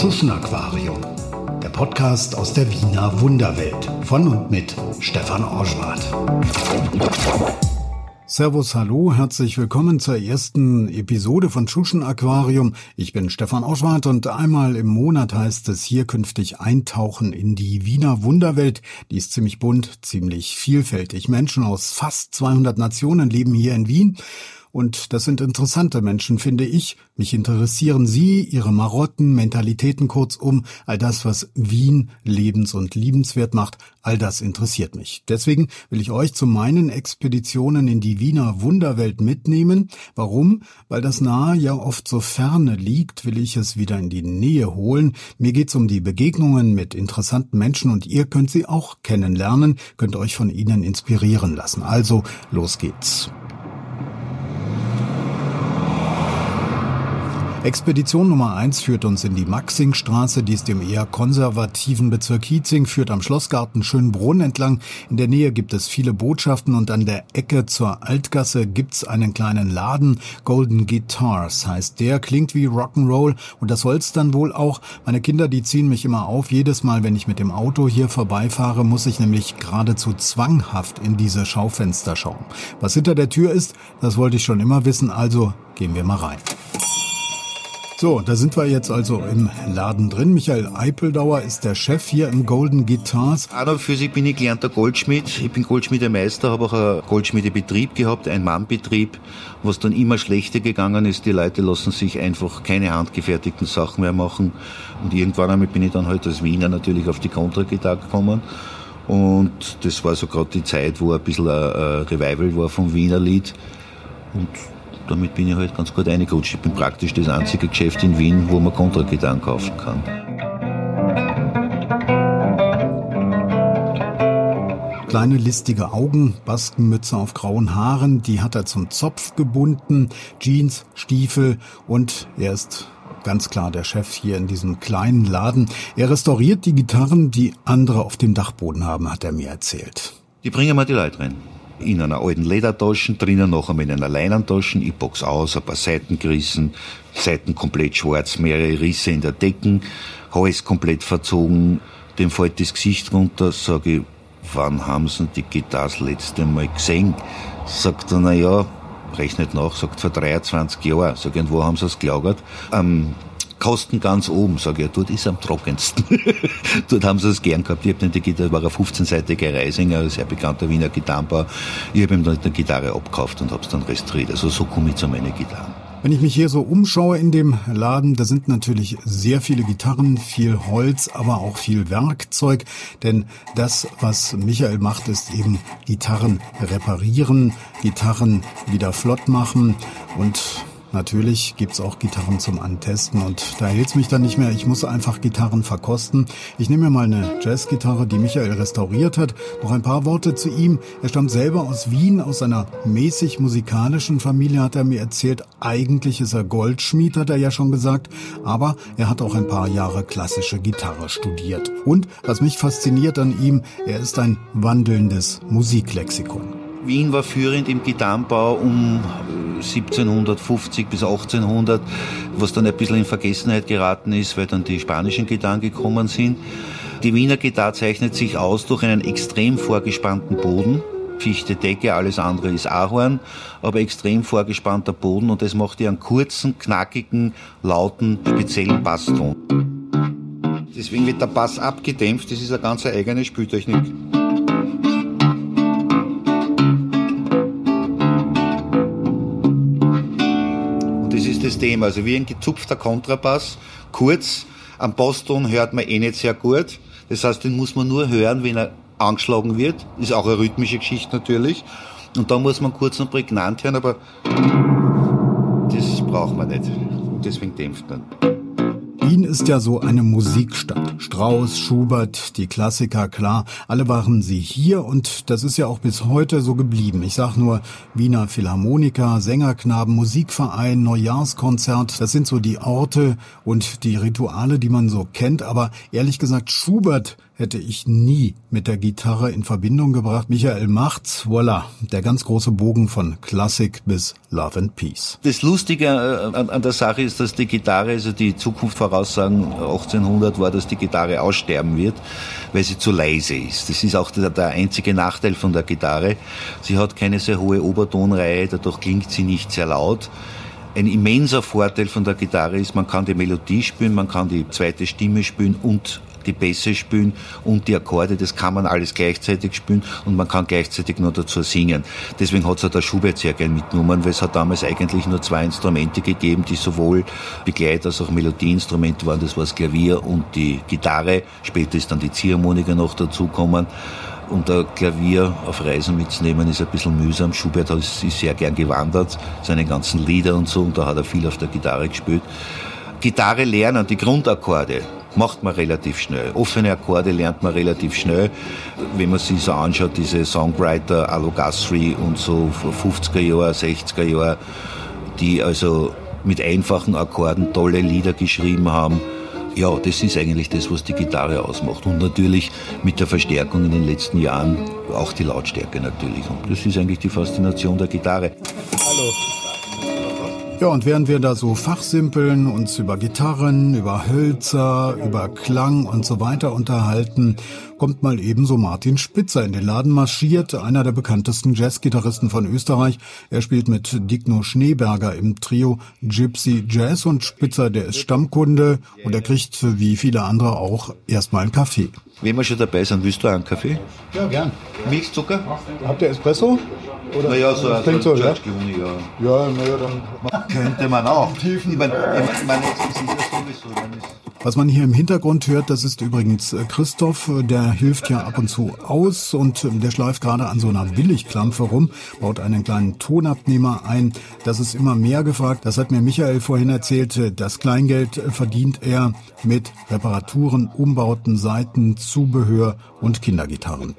Tschuschen Aquarium, der Podcast aus der Wiener Wunderwelt von und mit Stefan Orschwart. Servus, hallo, herzlich willkommen zur ersten Episode von Tschuschen Aquarium. Ich bin Stefan Orschwart und einmal im Monat heißt es hier künftig eintauchen in die Wiener Wunderwelt. Die ist ziemlich bunt, ziemlich vielfältig. Menschen aus fast 200 Nationen leben hier in Wien. Und das sind interessante Menschen, finde ich. Mich interessieren sie, ihre Marotten, Mentalitäten kurzum, all das, was Wien lebens- und liebenswert macht, all das interessiert mich. Deswegen will ich euch zu meinen Expeditionen in die Wiener Wunderwelt mitnehmen. Warum? Weil das nahe ja oft so ferne liegt, will ich es wieder in die Nähe holen. Mir geht's um die Begegnungen mit interessanten Menschen und ihr könnt sie auch kennenlernen, könnt euch von ihnen inspirieren lassen. Also, los geht's. Expedition Nummer eins führt uns in die Maxingstraße, die ist im eher konservativen Bezirk Hietzing, führt am Schlossgarten Schönbrunn entlang. In der Nähe gibt es viele Botschaften und an der Ecke zur Altgasse gibt's einen kleinen Laden. Golden Guitars heißt der, klingt wie Rock'n'Roll und das soll's dann wohl auch. Meine Kinder, die ziehen mich immer auf. Jedes Mal, wenn ich mit dem Auto hier vorbeifahre, muss ich nämlich geradezu zwanghaft in diese Schaufenster schauen. Was hinter der Tür ist, das wollte ich schon immer wissen, also gehen wir mal rein. So, da sind wir jetzt also im Laden drin. Michael Eipeldauer ist der Chef hier im Golden Guitars. An und für sich bin ich gelernter Goldschmied. Ich bin Goldschmiedemeister, habe auch einen Goldschmiedebetrieb gehabt, ein Mannbetrieb, was dann immer schlechter gegangen ist. Die Leute lassen sich einfach keine handgefertigten Sachen mehr machen. Und irgendwann einmal bin ich dann halt als Wiener natürlich auf die Kontragitarre gekommen. Und das war so gerade die Zeit, wo ein bisschen ein Revival war vom Wiener Lied. Und damit bin ich halt ganz gut reingerutscht. Ich bin praktisch das einzige Geschäft in Wien, wo man Kontragitarren kaufen kann. Kleine listige Augen, Baskenmütze auf grauen Haaren, die hat er zum Zopf gebunden, Jeans, Stiefel und er ist ganz klar der Chef hier in diesem kleinen Laden. Er restauriert die Gitarren, die andere auf dem Dachboden haben, hat er mir erzählt. Die bringen wir die Leute rein in einer alten Ledertasche, drinnen noch einmal in einer Leinentasche. Ich box aus, ein paar Seiten gerissen, Seiten komplett schwarz, mehrere Risse in der Decken, Hals komplett verzogen, dem fällt das Gesicht runter, sage ich, wann haben sie die Gitarre das letzte Mal gesehen? Sagt er, na ja, rechnet nach, sagt vor 23 Jahren. Sag ich, wo haben sie es gelagert? Am Kosten ganz oben, sage ich, dort ist am trockensten. dort haben sie es gern gehabt. Ich habe dann die Gitarre, war ein 15-seitige Reisinger, sehr bekannter Wiener Gitarrenbauer. Ich habe ihm dann die Gitarre abgekauft und habe es dann restauriert. Also so komme ich zu meinen Gitarren. Wenn ich mich hier so umschaue in dem Laden, da sind natürlich sehr viele Gitarren, viel Holz, aber auch viel Werkzeug. Denn das, was Michael macht, ist eben Gitarren reparieren, Gitarren wieder flott machen und Natürlich gibt's auch Gitarren zum Antesten und da hält's mich dann nicht mehr. Ich muss einfach Gitarren verkosten. Ich nehme mir mal eine Jazzgitarre, die Michael restauriert hat. Noch ein paar Worte zu ihm. Er stammt selber aus Wien, aus einer mäßig musikalischen Familie, hat er mir erzählt. Eigentlich ist er Goldschmied, hat er ja schon gesagt. Aber er hat auch ein paar Jahre klassische Gitarre studiert. Und was mich fasziniert an ihm, er ist ein wandelndes Musiklexikon. Wien war führend im Gitarrenbau um 1750 bis 1800, was dann ein bisschen in Vergessenheit geraten ist, weil dann die spanischen Gitarren gekommen sind. Die Wiener Gitarre zeichnet sich aus durch einen extrem vorgespannten Boden. Fichte Decke, alles andere ist Ahorn, aber extrem vorgespannter Boden und das macht ihr einen kurzen, knackigen, lauten, speziellen Basston. Deswegen wird der Bass abgedämpft, das ist eine ganz eigene Spieltechnik. Thema. Also wie ein gezupfter Kontrabass, kurz, am Basston hört man eh nicht sehr gut. Das heißt, den muss man nur hören, wenn er angeschlagen wird. Ist auch eine rhythmische Geschichte natürlich. Und da muss man kurz und prägnant hören, aber das braucht man nicht. Deswegen dämpft man. Ist ja so eine Musikstadt. Strauss, Schubert, die Klassiker, klar, alle waren sie hier und das ist ja auch bis heute so geblieben. Ich sag nur Wiener Philharmoniker, Sängerknaben, Musikverein, Neujahrskonzert, das sind so die Orte und die Rituale, die man so kennt, aber ehrlich gesagt, Schubert hätte ich nie mit der Gitarre in Verbindung gebracht. Michael macht's, voilà, der ganz große Bogen von Klassik bis Love and Peace. Das Lustige äh, an, der Sache ist, dass die Gitarre, also die Zukunft voraussagen 1800 war, dass die Gitarre aussterben wird, weil sie zu leise ist. Das ist auch der, einzige Nachteil von der Gitarre. Sie hat keine sehr hohe Obertonreihe, dadurch klingt sie nicht sehr laut. Ein immenser Vorteil von der Gitarre ist, man kann die Melodie spielen, man kann die zweite Stimme spielen und die Bässe spielen und die Akkorde, das kann man alles gleichzeitig spielen und man kann gleichzeitig nur dazu singen. Deswegen hat es auch der Schubert sehr gern mitgenommen, weil es hat damals eigentlich nur zwei Instrumente gegeben, die sowohl Begleit- als auch Melodieinstrumente waren. Das war das Klavier und die Gitarre. Später ist dann die Ziehharmonika noch dazugekommen und ein Klavier auf Reisen mitzunehmen ist ein bisschen mühsam. Schubert ist sehr gern gewandert, seine ganzen Lieder und so, und da hat er viel auf der Gitarre gespielt. Gitarre lernen, die Grundakkorde, macht man relativ schnell. Offene Akkorde lernt man relativ schnell. Wenn man sich so anschaut, diese Songwriter, Alo Guthrie und so 50er Jahre, 60er Jahre, die also mit einfachen Akkorden tolle Lieder geschrieben haben, ja, das ist eigentlich das, was die Gitarre ausmacht. Und natürlich mit der Verstärkung in den letzten Jahren auch die Lautstärke natürlich. Und das ist eigentlich die Faszination der Gitarre. Hallo. Ja, und während wir da so fachsimpeln, uns über Gitarren, über Hölzer, über Klang und so weiter unterhalten, kommt mal ebenso Martin Spitzer in den Laden marschiert, einer der bekanntesten Jazzgitarristen von Österreich. Er spielt mit Digno Schneeberger im Trio Gypsy Jazz und Spitzer, der ist Stammkunde und er kriegt wie viele andere auch erstmal einen Kaffee. Wenn wir schon dabei sind, willst du einen Kaffee? Ja, gern. Milchzucker? Habt ihr Espresso? Oder naja, so ein klingt so, ja? Ja. Ja, naja, dann. Könnte man auch. Ich meine, ich jetzt ist es ja sowieso, wenn es was man hier im Hintergrund hört, das ist übrigens äh, Christoph, der hilft ja ab und zu aus und ähm, der schleift gerade an so einer Billigklampe rum, baut einen kleinen Tonabnehmer ein. Das ist immer mehr gefragt. Das hat mir Michael vorhin erzählt. Das Kleingeld verdient er mit Reparaturen, Umbauten, Seiten, Zubehör und Kindergitarren.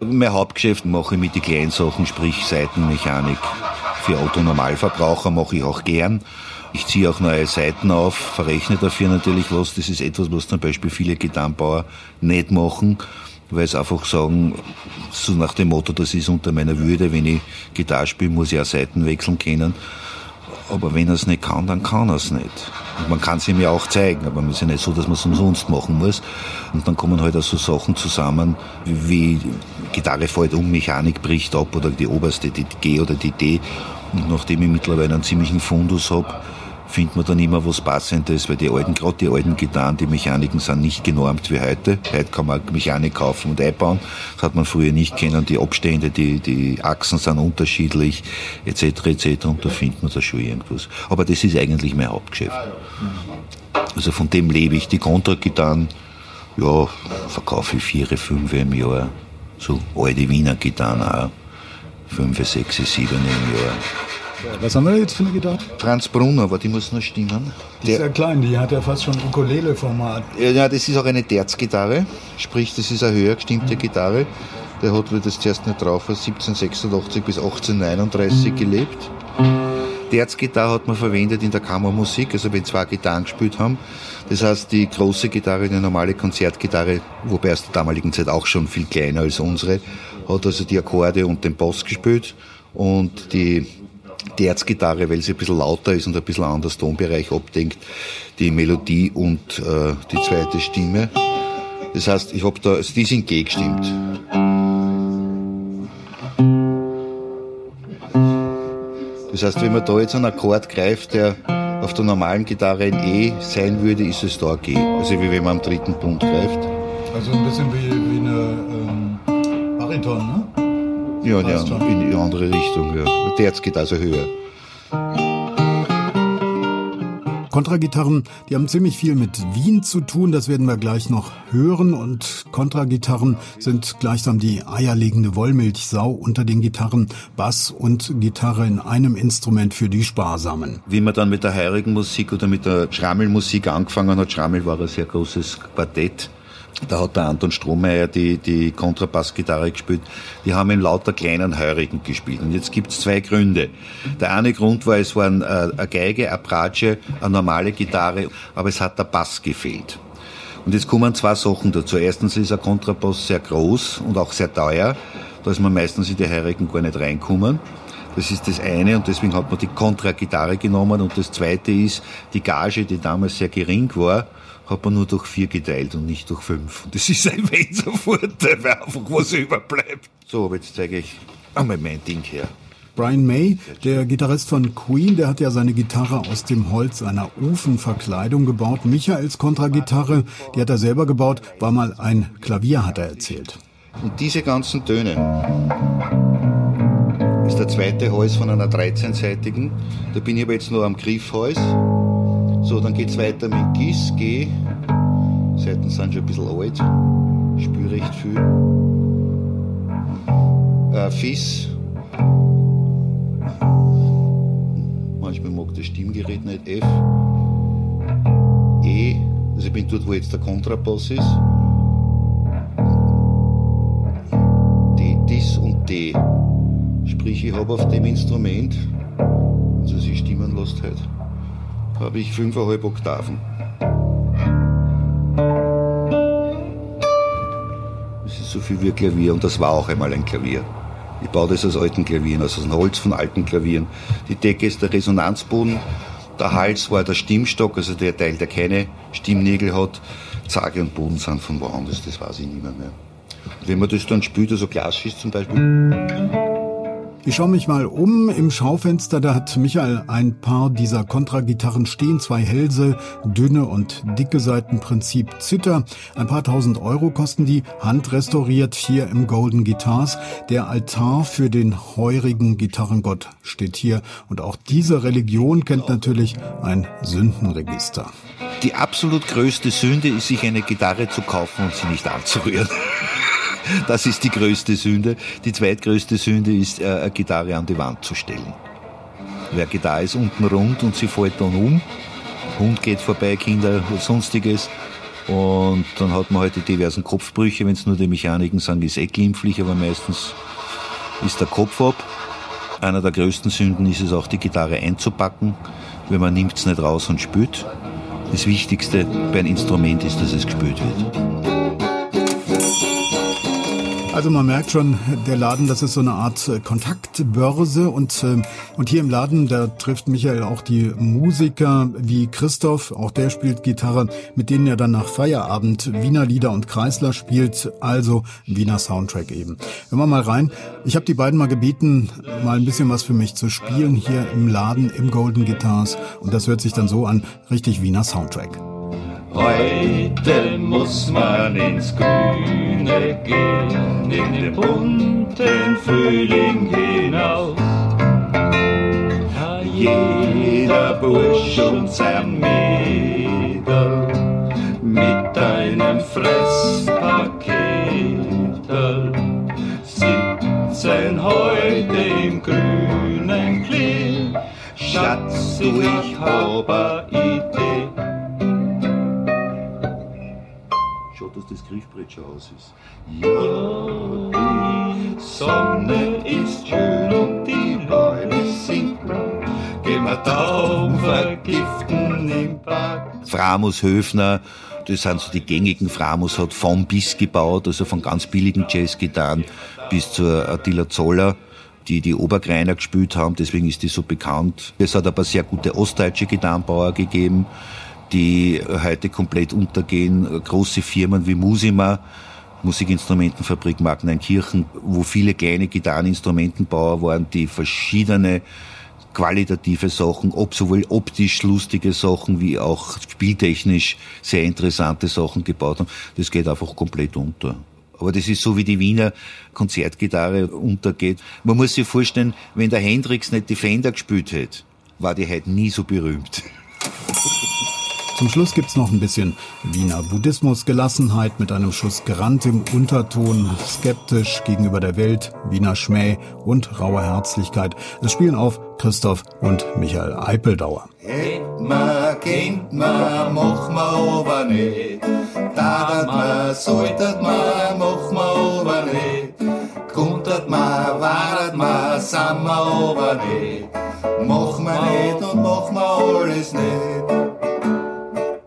Mein Hauptgeschäft mache ich mit den kleinen Sachen, sprich Seitenmechanik. Für Autonormalverbraucher mache ich auch gern. Ich ziehe auch neue Seiten auf, verrechne dafür natürlich was. Das ist etwas, was zum Beispiel viele Gitarrenbauer nicht machen, weil sie einfach sagen, so nach dem Motto, das ist unter meiner Würde, wenn ich Gitarre spiele, muss ich auch Seiten wechseln können. Aber wenn er es nicht kann, dann kann er es nicht. Und man kann es ihm ja auch zeigen, aber es ist ja nicht so, dass man es umsonst machen muss. Und dann kommen halt auch so Sachen zusammen, wie, Gitarre fällt um, Mechanik bricht ab oder die oberste, die G oder die D. Und nachdem ich mittlerweile einen ziemlichen Fundus habe, findet man dann immer was Passendes, weil die alten, gerade die alten Gitarren, die Mechaniken sind nicht genormt wie heute. Heute kann man Mechanik kaufen und einbauen. Das hat man früher nicht kennen. Die Abstände, die, die Achsen sind unterschiedlich, etc., etc. Und da findet man da schon irgendwas. Aber das ist eigentlich mein Hauptgeschäft. Also von dem lebe ich. Die Kontragitarren, ja, verkaufe ich vier, fünf im Jahr. So alte Wiener Gitarren auch. Fünf, sechs, sieben im Jahr. Was haben wir jetzt für eine Gitarre? Franz Brunner, aber die muss noch stimmen. Die ist ja klein, die hat ja fast schon Ukulele-Format. Ja, das ist auch eine Terzgitarre, sprich, das ist eine höher gestimmte mhm. Gitarre. Der hat, wie das zuerst nicht drauf war, 1786 bis 1839 mhm. gelebt. Terzgitarre hat man verwendet in der Kammermusik, also wenn zwei Gitarren gespielt haben. Das heißt, die große Gitarre, eine normale Konzertgitarre, wobei aus der damaligen Zeit auch schon viel kleiner als unsere, hat also die Akkorde und den Bass gespielt und die die Erzgitarre, weil sie ein bisschen lauter ist und ein bisschen anders Tonbereich abdenkt, die Melodie und äh, die zweite Stimme. Das heißt, ich habe da, also die sind G gestimmt. Das heißt, wenn man da jetzt einen Akkord greift, der auf der normalen Gitarre ein E sein würde, ist es da G. Also wie wenn man am dritten Punkt greift. Also ein bisschen wie, wie eine ähm, Bariton, ne? Ja, ja in die andere Richtung. Ja. Der Herz geht also höher. Kontragitarren, die haben ziemlich viel mit Wien zu tun, das werden wir gleich noch hören. Und Kontragitarren sind gleichsam die eierlegende Wollmilchsau unter den Gitarren, Bass und Gitarre in einem Instrument für die Sparsamen. Wie man dann mit der heurigen Musik oder mit der Schrammelmusik angefangen hat, Schrammel war ein sehr großes Quartett, da hat der Anton Strohmeier die, die Kontrabassgitarre gespielt. Die haben in lauter kleinen Heurigen gespielt. Und jetzt gibt's zwei Gründe. Der eine Grund war, es waren äh, eine Geige, eine Bratsche, eine normale Gitarre, aber es hat der Bass gefehlt. Und jetzt kommen zwei Sachen dazu. Erstens ist ein Kontrabass sehr groß und auch sehr teuer. Da ist man meistens in die Heurigen gar nicht reinkommen. Das ist das eine und deswegen hat man die Kontragitarre genommen. Und das zweite ist, die Gage, die damals sehr gering war, hat man nur durch vier geteilt und nicht durch fünf. Und das ist ein wenig Vorteil, weil einfach was überbleibt. So, aber jetzt zeige ich einmal mein Ding her. Brian May, der Gitarrist von Queen, der hat ja seine Gitarre aus dem Holz einer Ofenverkleidung gebaut. Michaels Kontragitarre, die hat er selber gebaut, war mal ein Klavier, hat er erzählt. Und diese ganzen Töne ist der zweite Hals von einer 13-seitigen. Da bin ich aber jetzt nur am Griffhals. So, dann geht's weiter mit Gis, G. Seiten sind schon ein bisschen alt. Spüre recht viel. Äh, Fis. Manchmal mag das Stimmgerät nicht. F. E. Also ich bin dort, wo jetzt der Kontrabass ist. D, Dis und D. Sprich, ich habe auf dem Instrument, also sie stimmen lässt halt, habe ich fünfeinhalb Oktaven. Das ist so viel wie ein Klavier und das war auch einmal ein Klavier. Ich baue das aus alten Klavieren, also aus dem Holz von alten Klavieren. Die Decke ist der Resonanzboden, der Hals war der Stimmstock, also der Teil, der keine Stimmnägel hat. Zage und Boden sind von woanders, das weiß ich nicht mehr. mehr. wenn man das dann spielt, also klassisch zum Beispiel. Ich schaue mich mal um im Schaufenster, da hat Michael ein paar dieser Kontragitarren stehen, zwei Hälse, dünne und dicke Seiten, Prinzip Zitter. Ein paar tausend Euro kosten die, handrestauriert hier im Golden Guitars. Der Altar für den heurigen Gitarrengott steht hier und auch diese Religion kennt natürlich ein Sündenregister. Die absolut größte Sünde ist, sich eine Gitarre zu kaufen und sie nicht anzurühren. Das ist die größte Sünde. Die zweitgrößte Sünde ist, äh, eine Gitarre an die Wand zu stellen. Weil Gitarre ist unten rund und sie fällt dann um. Hund geht vorbei, Kinder, sonstiges. Und dann hat man halt die diversen Kopfbrüche. Wenn es nur die Mechaniken sind, ist eh glimpflich, aber meistens ist der Kopf ab. Einer der größten Sünden ist es auch, die Gitarre einzupacken, weil man nimmt es nicht raus und spült. Das Wichtigste bei einem Instrument ist, dass es gespült wird. Also man merkt schon, der Laden, das ist so eine Art äh, Kontaktbörse und, äh, und hier im Laden, da trifft Michael auch die Musiker wie Christoph, auch der spielt Gitarre, mit denen er dann nach Feierabend Wiener Lieder und Kreisler spielt, also Wiener Soundtrack eben. Hören wir mal rein. Ich habe die beiden mal gebeten, mal ein bisschen was für mich zu spielen hier im Laden im Golden Guitars und das hört sich dann so an, richtig Wiener Soundtrack. Heute muss man ins Grüne gehen, in den bunten Frühling hinaus. Jeder Bursch und sein Mädel mit einem Fresspaket sitzen heute im grünen Klee. Schatz, du, ich hab a Das Griffbrett aus ist. Ja, die Sonne ist schön und die Leute sind braun. Gehen wir Tauben vergiften im Park. Framus Höfner, das sind so die gängigen Framus, hat von bis gebaut, also von ganz billigen Jazzgitarren bis zur Attila Zoller die die Obergreiner gespielt haben, deswegen ist die so bekannt. Es hat aber sehr gute ostdeutsche Gitarrenbauer gegeben, die heute komplett untergehen. Große Firmen wie Musima, Musikinstrumentenfabrik Magnenkirchen, wo viele kleine Gitarreninstrumentenbauer waren, die verschiedene qualitative Sachen, ob sowohl optisch lustige Sachen wie auch spieltechnisch sehr interessante Sachen gebaut haben. Das geht einfach komplett unter. Aber das ist so, wie die Wiener Konzertgitarre untergeht. Man muss sich vorstellen, wenn der Hendrix nicht die Fender gespielt hätte, war die heute nie so berühmt. Zum Schluss gibt's noch ein bisschen Wiener Buddhismus, Gelassenheit mit einem Schuss Grant im Unterton, skeptisch gegenüber der Welt, Wiener Schmäh und rauer Herzlichkeit. Es spielen auf Christoph und Michael Eipeldauer. Hätt ma, kennt ma, mach ma aber nicht. Dadat ma, solltet ma, mach ma aber nicht. Kuntert ma, waret ma, sam ma aber nicht. Mach ma nicht und mach ma alles nicht.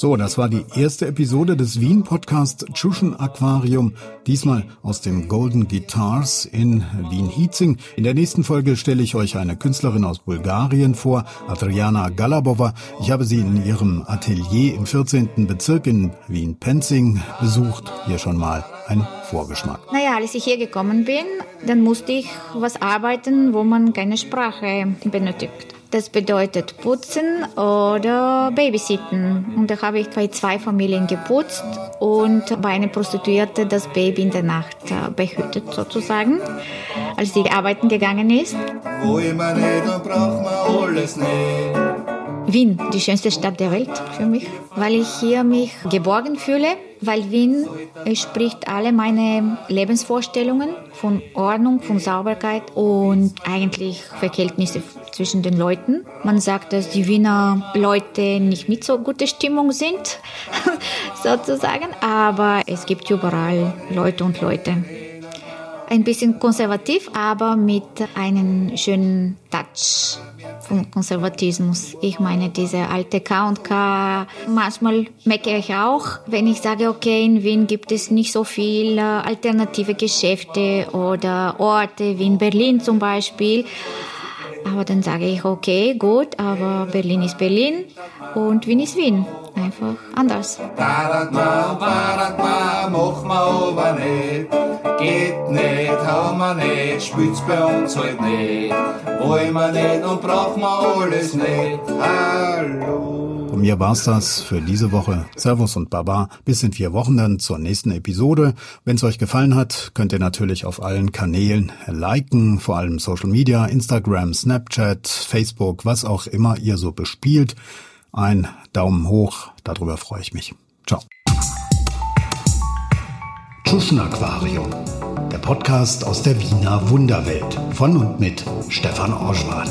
So, das war die erste Episode des Wien-Podcasts Tschuschen Aquarium, diesmal aus dem Golden Guitars in Wien-Hietzing. In der nächsten Folge stelle ich euch eine Künstlerin aus Bulgarien vor, Adriana Galabova. Ich habe sie in ihrem Atelier im 14. Bezirk in Wien-Penzing besucht. Hier schon mal ein Vorgeschmack. Naja, als ich hier gekommen bin, dann musste ich was arbeiten, wo man keine Sprache benötigt. Das bedeutet putzen oder babysitten. Und da habe ich bei zwei Familien geputzt und bei einer Prostituierte das Baby in der Nacht äh, behütet sozusagen, als sie arbeiten gegangen ist. Wo immer nicht, dann braucht man alles nicht. Wien, die schönste Stadt der Welt für mich, weil ich hier mich geborgen fühle weil Wien spricht alle meine Lebensvorstellungen von Ordnung, von Sauberkeit und eigentlich Verhältnisse zwischen den Leuten. Man sagt, dass die Wiener Leute nicht mit so guter Stimmung sind, sozusagen, aber es gibt überall Leute und Leute. Ein bisschen konservativ, aber mit einem schönen Touch vom Konservatismus. Ich meine, diese alte K&K, manchmal meckere ich auch, wenn ich sage, okay, in Wien gibt es nicht so viele alternative Geschäfte oder Orte wie in Berlin zum Beispiel. Aber dann sage ich, okay, gut, aber Berlin ist Berlin und Wien ist Wien. Einfach anders. Geht nicht, haben wir nicht, spielt's bei uns halt nicht. Wollen wir nicht und brauchen wir alles nicht. Hallo. Mir war's das für diese Woche. Servus und Baba. Bis in vier Wochen dann zur nächsten Episode. Wenn's euch gefallen hat, könnt ihr natürlich auf allen Kanälen liken, vor allem Social Media, Instagram, Snapchat, Facebook, was auch immer ihr so bespielt. Ein Daumen hoch, darüber freue ich mich. Ciao. Tschuschen Aquarium, der Podcast aus der Wiener Wunderwelt von und mit Stefan Orschwart.